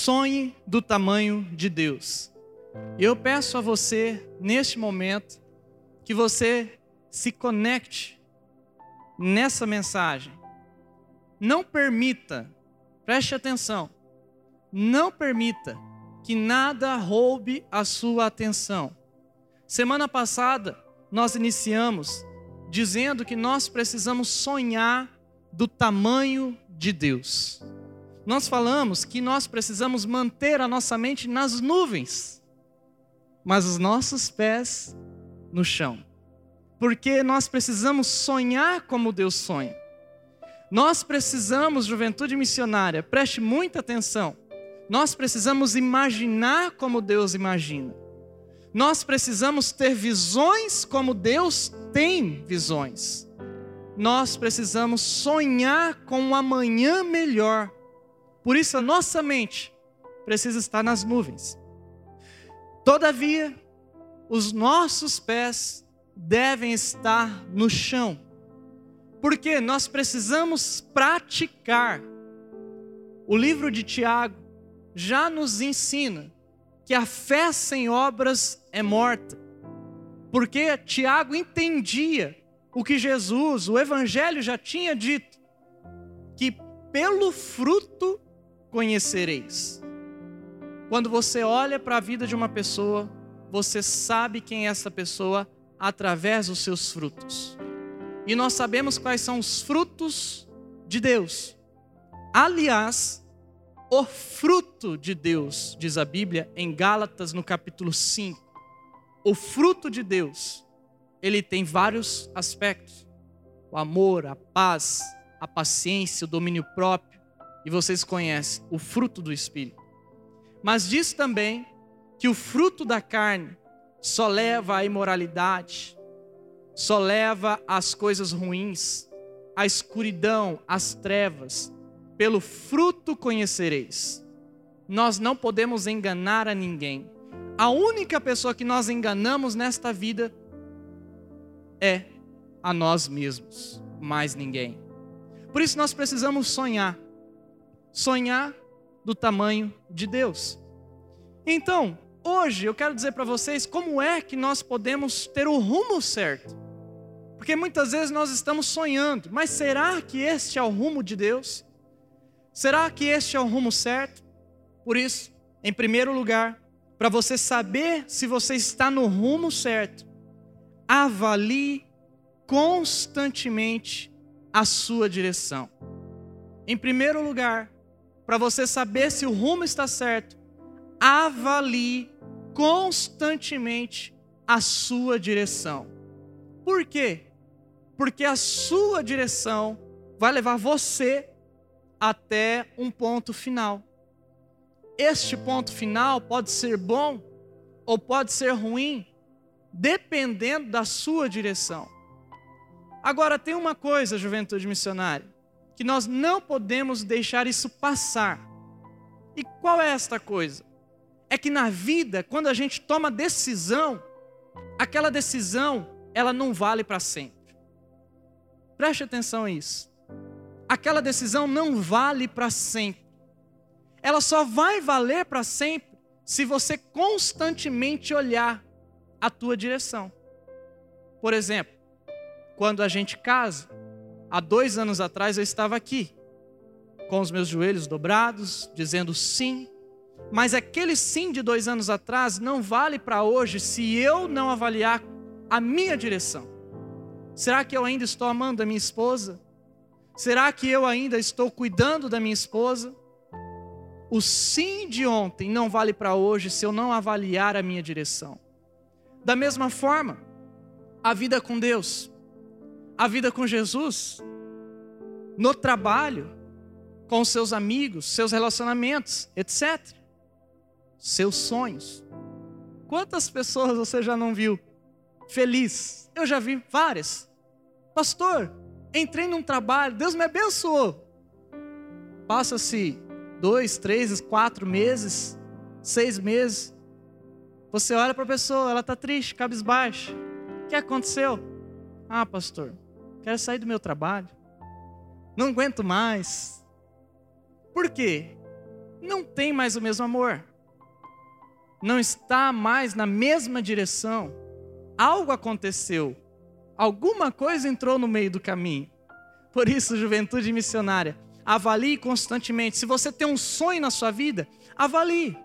sonhe do tamanho de Deus. Eu peço a você, neste momento, que você se conecte nessa mensagem. Não permita, preste atenção, não permita que nada roube a sua atenção. Semana passada, nós iniciamos dizendo que nós precisamos sonhar do tamanho de Deus. Nós falamos que nós precisamos manter a nossa mente nas nuvens, mas os nossos pés no chão. Porque nós precisamos sonhar como Deus sonha. Nós precisamos, juventude missionária, preste muita atenção. Nós precisamos imaginar como Deus imagina. Nós precisamos ter visões como Deus tem visões. Nós precisamos sonhar com um amanhã melhor. Por isso a nossa mente precisa estar nas nuvens. Todavia, os nossos pés devem estar no chão. Porque nós precisamos praticar. O livro de Tiago já nos ensina que a fé sem obras é morta. Porque Tiago entendia o que Jesus, o Evangelho já tinha dito: que pelo fruto conhecereis. Quando você olha para a vida de uma pessoa, você sabe quem é essa pessoa através dos seus frutos. E nós sabemos quais são os frutos de Deus. Aliás, o fruto de Deus, diz a Bíblia em Gálatas, no capítulo 5. O fruto de Deus, ele tem vários aspectos: o amor, a paz, a paciência, o domínio próprio. E vocês conhecem o fruto do Espírito. Mas diz também que o fruto da carne só leva à imoralidade, só leva às coisas ruins, à escuridão, às trevas, pelo fruto conhecereis. Nós não podemos enganar a ninguém. A única pessoa que nós enganamos nesta vida é a nós mesmos, mais ninguém. Por isso nós precisamos sonhar. Sonhar do tamanho de Deus. Então, hoje eu quero dizer para vocês como é que nós podemos ter o rumo certo. Porque muitas vezes nós estamos sonhando, mas será que este é o rumo de Deus? Será que este é o rumo certo? Por isso, em primeiro lugar, para você saber se você está no rumo certo, avalie constantemente a sua direção. Em primeiro lugar, para você saber se o rumo está certo, avalie constantemente a sua direção. Por quê? Porque a sua direção vai levar você até um ponto final. Este ponto final pode ser bom ou pode ser ruim, dependendo da sua direção. Agora, tem uma coisa, juventude missionária, que nós não podemos deixar isso passar. E qual é esta coisa? É que na vida, quando a gente toma decisão, aquela decisão, ela não vale para sempre. Preste atenção a isso aquela decisão não vale para sempre. Ela só vai valer para sempre se você constantemente olhar a tua direção. Por exemplo, quando a gente casa, há dois anos atrás eu estava aqui, com os meus joelhos dobrados, dizendo sim, mas aquele sim de dois anos atrás não vale para hoje se eu não avaliar a minha direção. Será que eu ainda estou amando a minha esposa? Será que eu ainda estou cuidando da minha esposa? O sim de ontem não vale para hoje se eu não avaliar a minha direção. Da mesma forma, a vida com Deus, a vida com Jesus, no trabalho, com seus amigos, seus relacionamentos, etc. Seus sonhos. Quantas pessoas você já não viu feliz? Eu já vi várias. Pastor, entrei num trabalho, Deus me abençoou. Passa-se dois, três, quatro meses, seis meses. Você olha para a pessoa, ela está triste, cabisbaixa. O que aconteceu? Ah, pastor, quero sair do meu trabalho. Não aguento mais. Por quê? não tem mais o mesmo amor. Não está mais na mesma direção. Algo aconteceu. Alguma coisa entrou no meio do caminho. Por isso, juventude missionária, avalie constantemente. Se você tem um sonho na sua vida, avalie.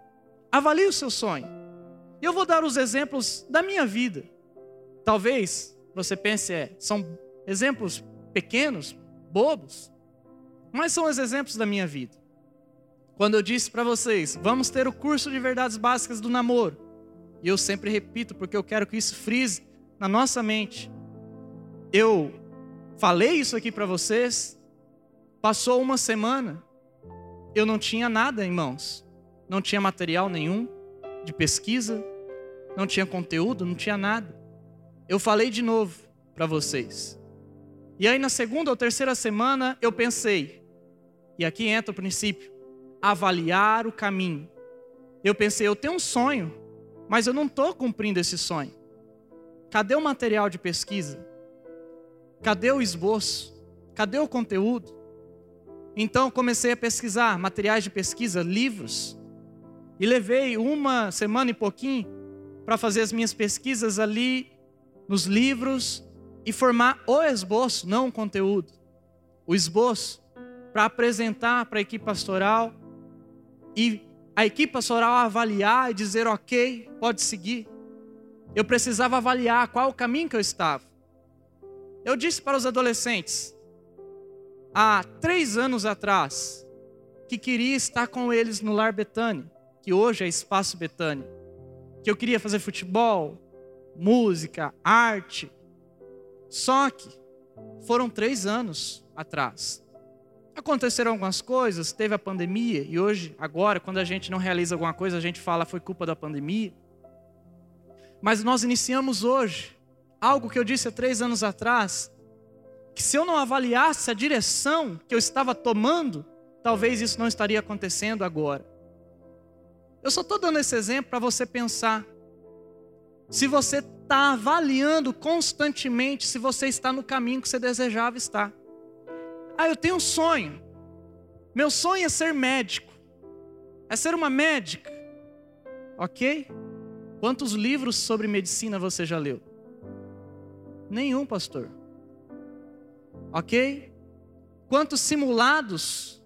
Avalie o seu sonho. Eu vou dar os exemplos da minha vida. Talvez você pense, é, são exemplos pequenos, bobos, mas são os exemplos da minha vida. Quando eu disse para vocês, vamos ter o curso de verdades básicas do namoro, e eu sempre repito porque eu quero que isso frise na nossa mente. Eu falei isso aqui para vocês, passou uma semana, eu não tinha nada em mãos, não tinha material nenhum de pesquisa, não tinha conteúdo, não tinha nada. Eu falei de novo para vocês. E aí na segunda ou terceira semana eu pensei, e aqui entra o princípio, avaliar o caminho. Eu pensei, eu tenho um sonho, mas eu não estou cumprindo esse sonho. Cadê o material de pesquisa? Cadê o esboço? Cadê o conteúdo? Então comecei a pesquisar materiais de pesquisa, livros, e levei uma semana e pouquinho para fazer as minhas pesquisas ali nos livros e formar o esboço, não o conteúdo. O esboço para apresentar para a equipe pastoral e a equipe pastoral avaliar e dizer ok, pode seguir. Eu precisava avaliar qual o caminho que eu estava. Eu disse para os adolescentes, há três anos atrás, que queria estar com eles no Lar Betânia, que hoje é Espaço Betânia. Que eu queria fazer futebol, música, arte. Só que foram três anos atrás. Aconteceram algumas coisas, teve a pandemia, e hoje, agora, quando a gente não realiza alguma coisa, a gente fala foi culpa da pandemia. Mas nós iniciamos hoje algo que eu disse há três anos atrás, que se eu não avaliasse a direção que eu estava tomando, talvez isso não estaria acontecendo agora. Eu só estou dando esse exemplo para você pensar. Se você está avaliando constantemente se você está no caminho que você desejava estar. Ah, eu tenho um sonho. Meu sonho é ser médico. É ser uma médica. Ok? Quantos livros sobre medicina você já leu? Nenhum, pastor. Ok? Quantos simulados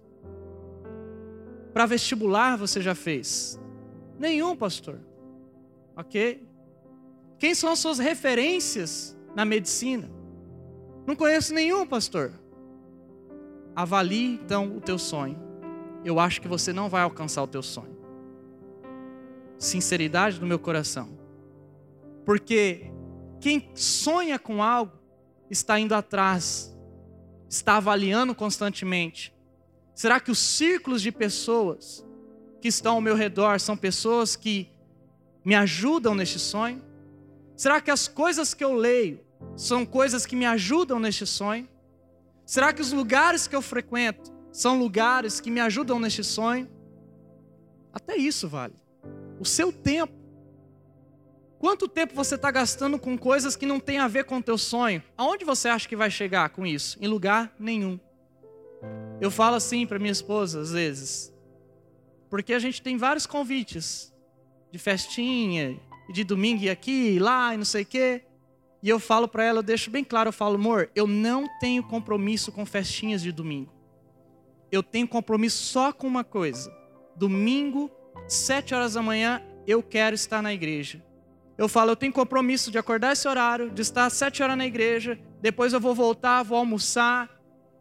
para vestibular você já fez? Nenhum, pastor. Ok? Quem são as suas referências na medicina? Não conheço nenhum, pastor. Avalie então o teu sonho. Eu acho que você não vai alcançar o teu sonho. Sinceridade do meu coração. Porque quem sonha com algo está indo atrás, está avaliando constantemente. Será que os círculos de pessoas que estão ao meu redor são pessoas que me ajudam neste sonho? Será que as coisas que eu leio são coisas que me ajudam neste sonho? Será que os lugares que eu frequento são lugares que me ajudam neste sonho? Até isso vale. O seu tempo. Quanto tempo você está gastando com coisas que não têm a ver com o teu sonho? Aonde você acha que vai chegar com isso? Em lugar nenhum. Eu falo assim para minha esposa às vezes, porque a gente tem vários convites de festinha, de domingo e aqui, e lá, e não sei o quê. E eu falo para ela, eu deixo bem claro, eu falo, amor, eu não tenho compromisso com festinhas de domingo. Eu tenho compromisso só com uma coisa. Domingo, sete horas da manhã, eu quero estar na igreja. Eu falo, eu tenho compromisso de acordar esse horário, de estar sete horas na igreja, depois eu vou voltar, vou almoçar,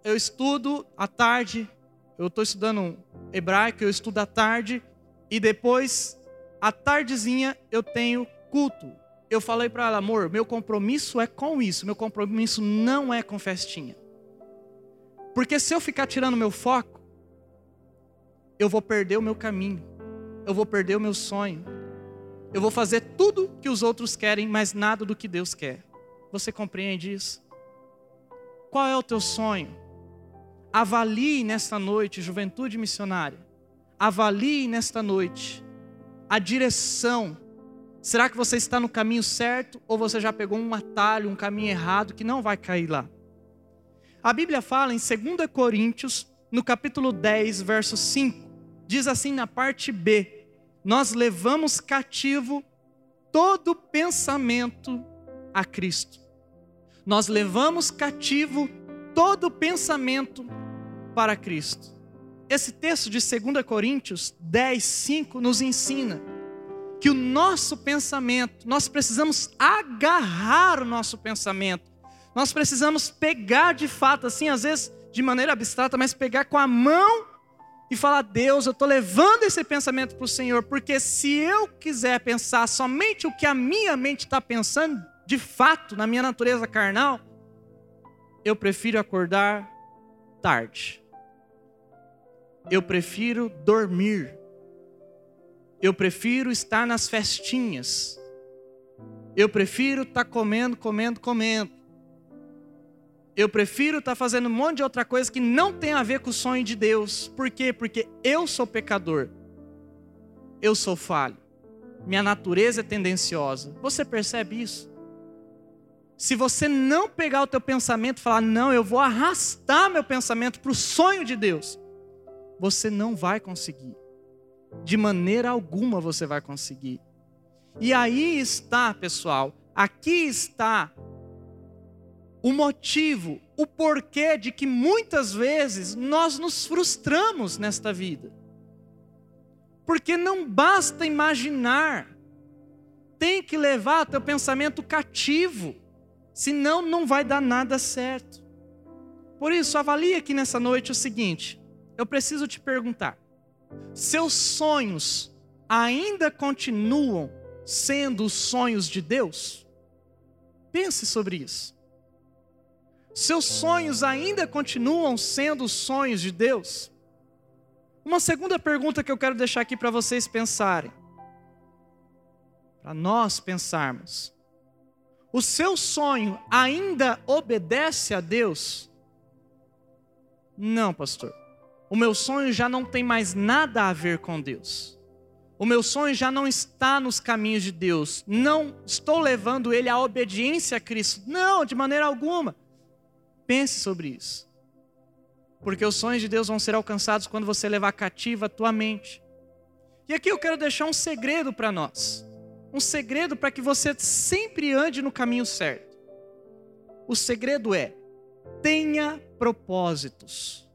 eu estudo à tarde, eu estou estudando hebraico, eu estudo à tarde, e depois à tardezinha eu tenho culto. Eu falei para ela, amor, meu compromisso é com isso, meu compromisso não é com festinha. Porque se eu ficar tirando meu foco, eu vou perder o meu caminho, eu vou perder o meu sonho, eu vou fazer tudo que os outros querem, mas nada do que Deus quer. Você compreende isso? Qual é o teu sonho? Avalie nesta noite, juventude missionária. Avalie nesta noite a direção. Será que você está no caminho certo ou você já pegou um atalho, um caminho errado que não vai cair lá? A Bíblia fala em 2 Coríntios, no capítulo 10, verso 5, diz assim na parte B: Nós levamos cativo todo pensamento a Cristo. Nós levamos cativo todo pensamento para Cristo. Esse texto de 2 Coríntios 10, 5 nos ensina que o nosso pensamento, nós precisamos agarrar o nosso pensamento, nós precisamos pegar de fato, assim, às vezes de maneira abstrata, mas pegar com a mão e falar: Deus, eu estou levando esse pensamento para o Senhor, porque se eu quiser pensar somente o que a minha mente está pensando, de fato, na minha natureza carnal, eu prefiro acordar tarde. Eu prefiro dormir. Eu prefiro estar nas festinhas. Eu prefiro estar comendo, comendo, comendo. Eu prefiro estar fazendo um monte de outra coisa que não tem a ver com o sonho de Deus. Por quê? Porque eu sou pecador. Eu sou falho. Minha natureza é tendenciosa. Você percebe isso? Se você não pegar o teu pensamento e falar, não, eu vou arrastar meu pensamento para o sonho de Deus, você não vai conseguir. De maneira alguma você vai conseguir. E aí está, pessoal, aqui está o motivo, o porquê de que muitas vezes nós nos frustramos nesta vida. Porque não basta imaginar, tem que levar teu pensamento cativo, senão não vai dar nada certo. Por isso, avalie aqui nessa noite o seguinte: eu preciso te perguntar, seus sonhos ainda continuam sendo os sonhos de Deus? Pense sobre isso. Seus sonhos ainda continuam sendo os sonhos de Deus? Uma segunda pergunta que eu quero deixar aqui para vocês pensarem. Para nós pensarmos. O seu sonho ainda obedece a Deus? Não, pastor. O meu sonho já não tem mais nada a ver com Deus. O meu sonho já não está nos caminhos de Deus. Não estou levando ele à obediência a Cristo. Não, de maneira alguma. Pense sobre isso. Porque os sonhos de Deus vão ser alcançados quando você levar cativa a tua mente. E aqui eu quero deixar um segredo para nós. Um segredo para que você sempre ande no caminho certo. O segredo é: tenha propósitos.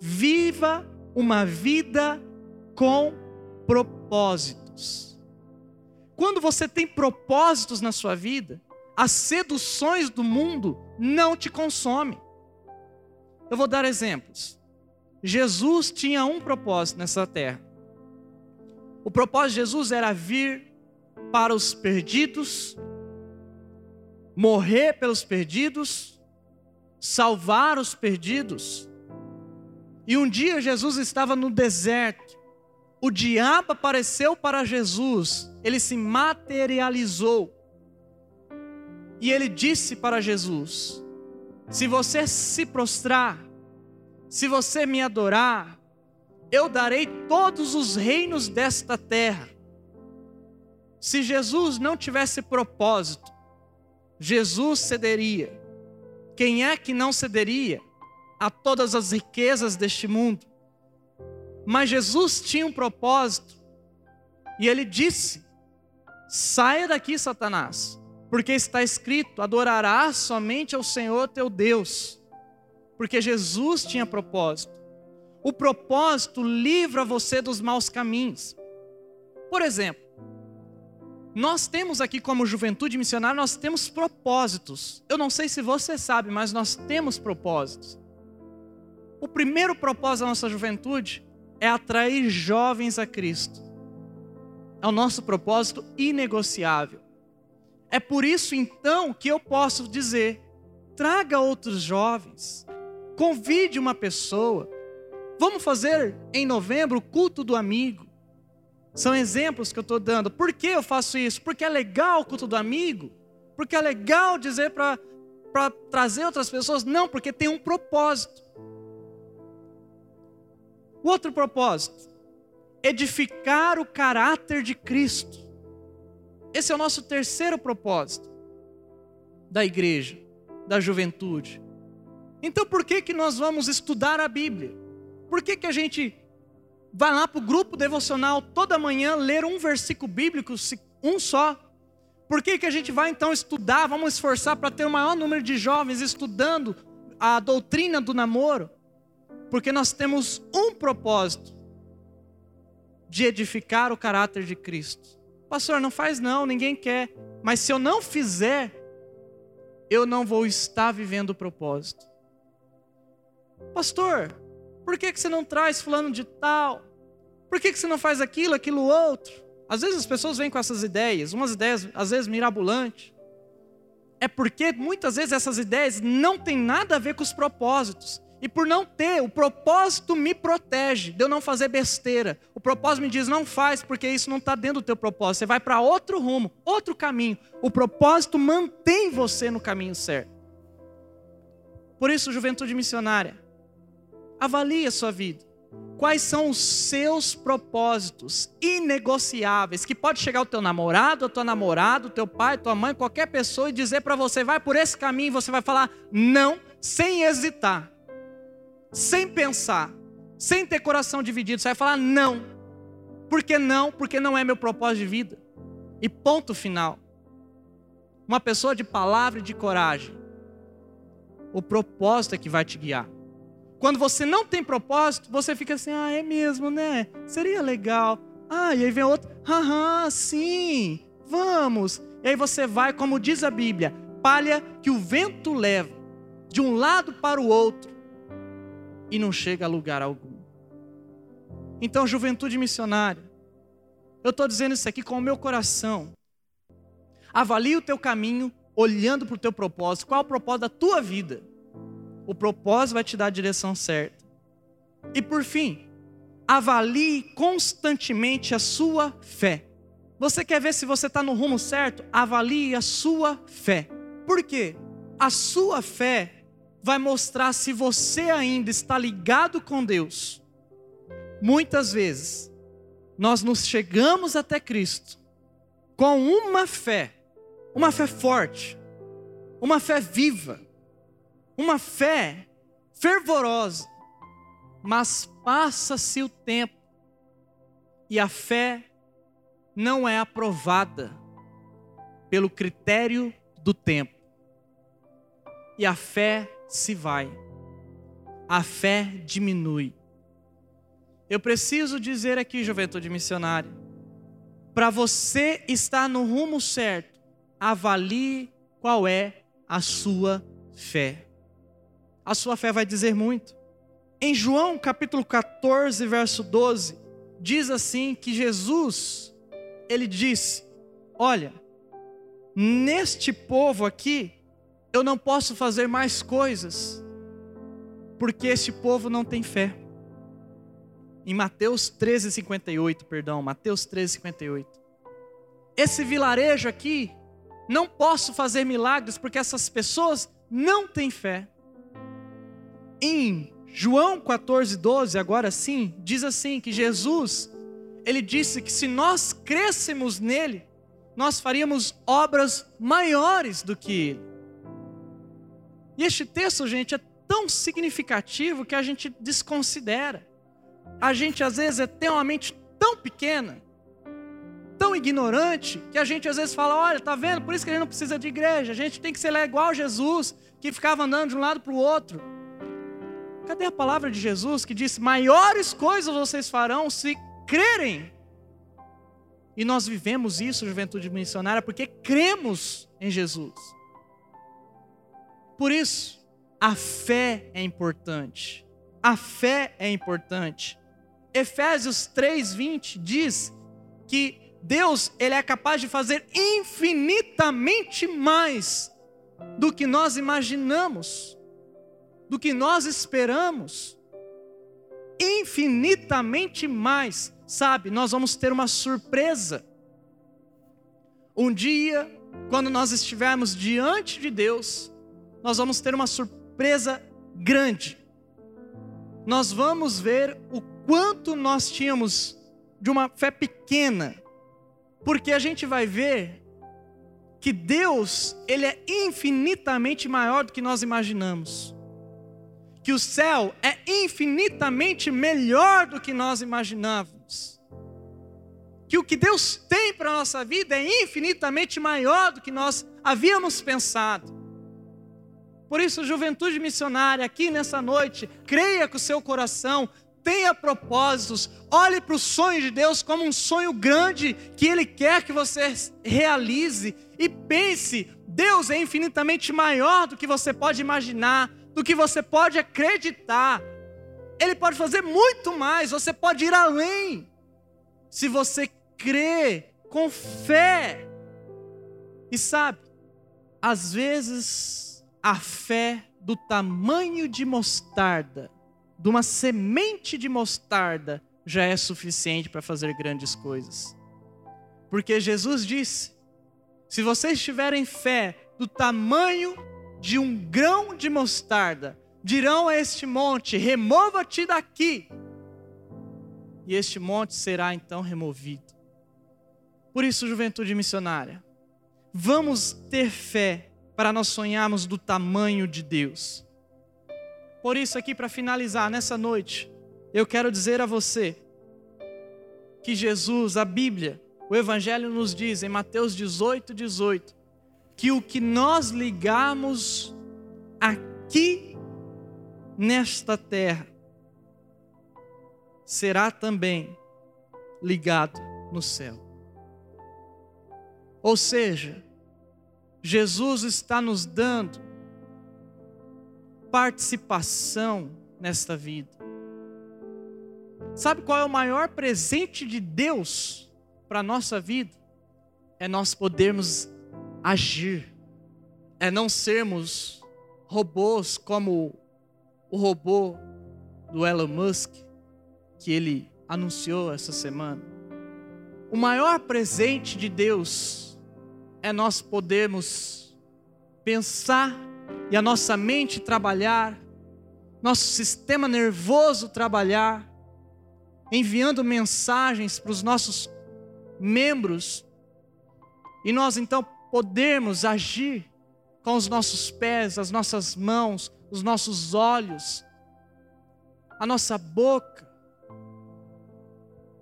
Viva uma vida com propósitos. Quando você tem propósitos na sua vida, as seduções do mundo não te consomem. Eu vou dar exemplos. Jesus tinha um propósito nessa terra. O propósito de Jesus era vir para os perdidos, morrer pelos perdidos, salvar os perdidos. E um dia Jesus estava no deserto. O diabo apareceu para Jesus, ele se materializou e ele disse para Jesus: Se você se prostrar, se você me adorar, eu darei todos os reinos desta terra. Se Jesus não tivesse propósito, Jesus cederia. Quem é que não cederia a todas as riquezas deste mundo? Mas Jesus tinha um propósito, e ele disse: Saia daqui, Satanás porque está escrito: adorarás somente ao Senhor teu Deus. Porque Jesus tinha propósito. O propósito livra você dos maus caminhos. Por exemplo, nós temos aqui como juventude missionária, nós temos propósitos. Eu não sei se você sabe, mas nós temos propósitos. O primeiro propósito da nossa juventude é atrair jovens a Cristo. É o nosso propósito inegociável. É por isso então que eu posso dizer: traga outros jovens, convide uma pessoa. Vamos fazer em novembro o culto do amigo. São exemplos que eu estou dando. Por que eu faço isso? Porque é legal o culto do amigo? Porque é legal dizer para trazer outras pessoas? Não, porque tem um propósito. O outro propósito: edificar o caráter de Cristo. Esse é o nosso terceiro propósito da igreja, da juventude. Então por que que nós vamos estudar a Bíblia? Por que que a gente vai lá para o grupo devocional toda manhã ler um versículo bíblico, um só. Por que, que a gente vai então estudar? Vamos esforçar para ter o maior número de jovens estudando a doutrina do namoro? Porque nós temos um propósito: de edificar o caráter de Cristo. Pastor, não faz não, ninguém quer. Mas se eu não fizer, eu não vou estar vivendo o propósito. Pastor, por que, que você não traz fulano de tal? Por que, que você não faz aquilo, aquilo outro? Às vezes as pessoas vêm com essas ideias, umas ideias às vezes mirabolantes. É porque muitas vezes essas ideias não têm nada a ver com os propósitos. E por não ter, o propósito me protege de eu não fazer besteira. O propósito me diz, não faz, porque isso não está dentro do teu propósito. Você vai para outro rumo, outro caminho. O propósito mantém você no caminho certo. Por isso, juventude missionária, avalie a sua vida. Quais são os seus propósitos inegociáveis? Que pode chegar o teu namorado, a tua namorada, o teu pai, tua mãe, qualquer pessoa e dizer para você, vai por esse caminho, e você vai falar não, sem hesitar sem pensar, sem ter coração dividido, você vai falar não. Por que não? Porque não é meu propósito de vida. E ponto final. Uma pessoa de palavra e de coragem. O propósito é que vai te guiar. Quando você não tem propósito, você fica assim: ah, é mesmo, né? Seria legal. Ah, e aí vem outro: aham, sim, vamos. E aí você vai, como diz a Bíblia, palha que o vento leva de um lado para o outro e não chega a lugar algum. Então, juventude missionária, eu estou dizendo isso aqui com o meu coração. Avalie o teu caminho olhando para o teu propósito. Qual é o propósito da tua vida? O propósito vai te dar a direção certa. E por fim, avalie constantemente a sua fé. Você quer ver se você está no rumo certo? Avalie a sua fé. Por quê? A sua fé vai mostrar se você ainda está ligado com Deus. Muitas vezes, nós nos chegamos até Cristo com uma fé, uma fé forte, uma fé viva, uma fé fervorosa, mas passa-se o tempo e a fé não é aprovada pelo critério do tempo. E a fé se vai, a fé diminui. Eu preciso dizer aqui, juventude missionária, para você estar no rumo certo, avalie qual é a sua fé. A sua fé vai dizer muito. Em João capítulo 14, verso 12, diz assim que Jesus, ele disse: Olha, neste povo aqui, eu não posso fazer mais coisas, porque este povo não tem fé. Em Mateus 13, 58, perdão, Mateus 13, 58. Esse vilarejo aqui, não posso fazer milagres porque essas pessoas não têm fé. Em João 14, 12, agora sim, diz assim: que Jesus, ele disse que se nós crescemos nele, nós faríamos obras maiores do que ele. E este texto, gente, é tão significativo que a gente desconsidera. A gente às vezes é, tem uma mente tão pequena, tão ignorante, que a gente às vezes fala: olha, tá vendo? Por isso que a gente não precisa de igreja, a gente tem que ser igual Jesus, que ficava andando de um lado para o outro. Cadê a palavra de Jesus que disse: maiores coisas vocês farão se crerem? E nós vivemos isso, juventude missionária, porque cremos em Jesus. Por isso, a fé é importante. A fé é importante. Efésios 3:20 diz que Deus, ele é capaz de fazer infinitamente mais do que nós imaginamos, do que nós esperamos. Infinitamente mais, sabe? Nós vamos ter uma surpresa. Um dia, quando nós estivermos diante de Deus, nós vamos ter uma surpresa grande. Nós vamos ver o quanto nós tínhamos de uma fé pequena, porque a gente vai ver que Deus, ele é infinitamente maior do que nós imaginamos. que o céu é infinitamente melhor do que nós imaginávamos. Que o que Deus tem para a nossa vida é infinitamente maior do que nós havíamos pensado. Por isso, juventude missionária, aqui nessa noite, creia com o seu coração, tenha propósitos, olhe para o sonho de Deus como um sonho grande que Ele quer que você realize e pense: Deus é infinitamente maior do que você pode imaginar, do que você pode acreditar. Ele pode fazer muito mais, você pode ir além. Se você crê com fé. E sabe, às vezes a fé do tamanho de mostarda, de uma semente de mostarda, já é suficiente para fazer grandes coisas. Porque Jesus disse: se vocês tiverem fé do tamanho de um grão de mostarda, dirão a este monte: remova-te daqui. E este monte será então removido. Por isso, juventude missionária, vamos ter fé para nós sonharmos do tamanho de Deus. Por isso, aqui para finalizar nessa noite, eu quero dizer a você que Jesus, a Bíblia, o Evangelho nos diz em Mateus 18, 18, que o que nós ligamos aqui nesta terra será também ligado no céu. Ou seja, Jesus está nos dando participação nesta vida. Sabe qual é o maior presente de Deus para a nossa vida? É nós podermos agir, é não sermos robôs como o robô do Elon Musk, que ele anunciou essa semana. O maior presente de Deus é nós podermos pensar e a nossa mente trabalhar, nosso sistema nervoso trabalhar, enviando mensagens para os nossos membros, e nós então podermos agir com os nossos pés, as nossas mãos, os nossos olhos, a nossa boca.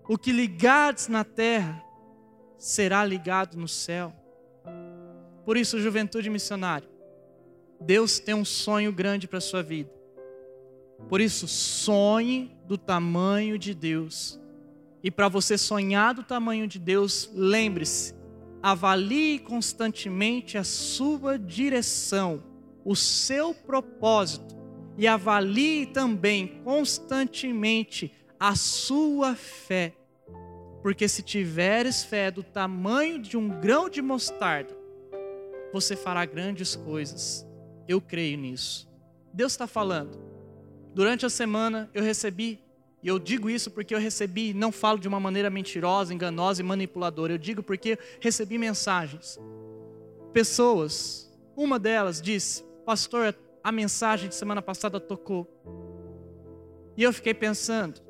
O que ligados na terra será ligado no céu. Por isso, juventude missionária, Deus tem um sonho grande para a sua vida. Por isso, sonhe do tamanho de Deus. E para você sonhar do tamanho de Deus, lembre-se, avalie constantemente a sua direção, o seu propósito, e avalie também constantemente a sua fé. Porque se tiveres fé do tamanho de um grão de mostarda, você fará grandes coisas. Eu creio nisso. Deus está falando. Durante a semana eu recebi e eu digo isso porque eu recebi, não falo de uma maneira mentirosa, enganosa e manipuladora. Eu digo porque recebi mensagens. Pessoas, uma delas disse: Pastor, a mensagem de semana passada tocou. E eu fiquei pensando,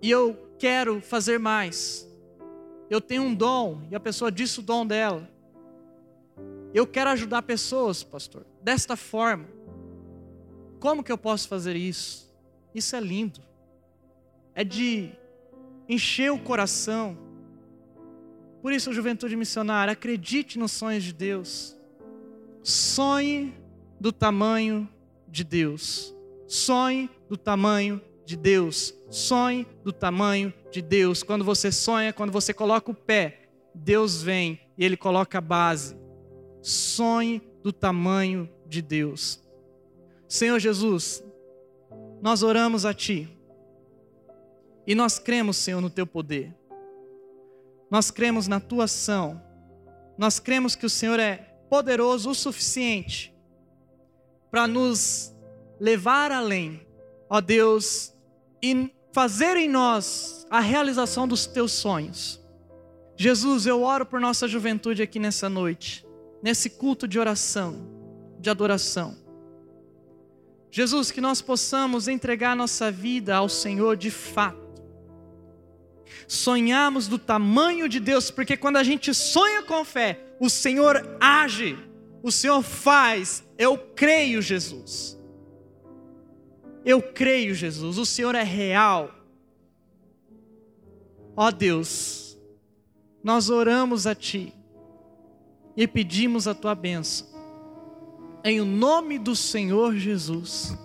e eu quero fazer mais. Eu tenho um dom, e a pessoa disse o dom dela. Eu quero ajudar pessoas, pastor, desta forma. Como que eu posso fazer isso? Isso é lindo é de encher o coração. Por isso, juventude missionária, acredite nos sonhos de Deus. Sonhe do tamanho de Deus. Sonhe do tamanho de Deus. Sonhe do tamanho de Deus. Quando você sonha, quando você coloca o pé, Deus vem e Ele coloca a base. Sonhe do tamanho de Deus. Senhor Jesus, nós oramos a Ti e nós cremos, Senhor, no teu poder. Nós cremos na tua ação. Nós cremos que o Senhor é poderoso o suficiente para nos levar além, ó Deus, e fazer em nós a realização dos teus sonhos. Jesus, eu oro por nossa juventude aqui nessa noite, nesse culto de oração, de adoração. Jesus, que nós possamos entregar nossa vida ao Senhor de fato sonhamos do tamanho de Deus, porque quando a gente sonha com fé, o Senhor age, o Senhor faz. Eu creio, Jesus. Eu creio, Jesus, o Senhor é real. Ó Deus, nós oramos a Ti e pedimos a Tua bênção. Em o nome do Senhor Jesus.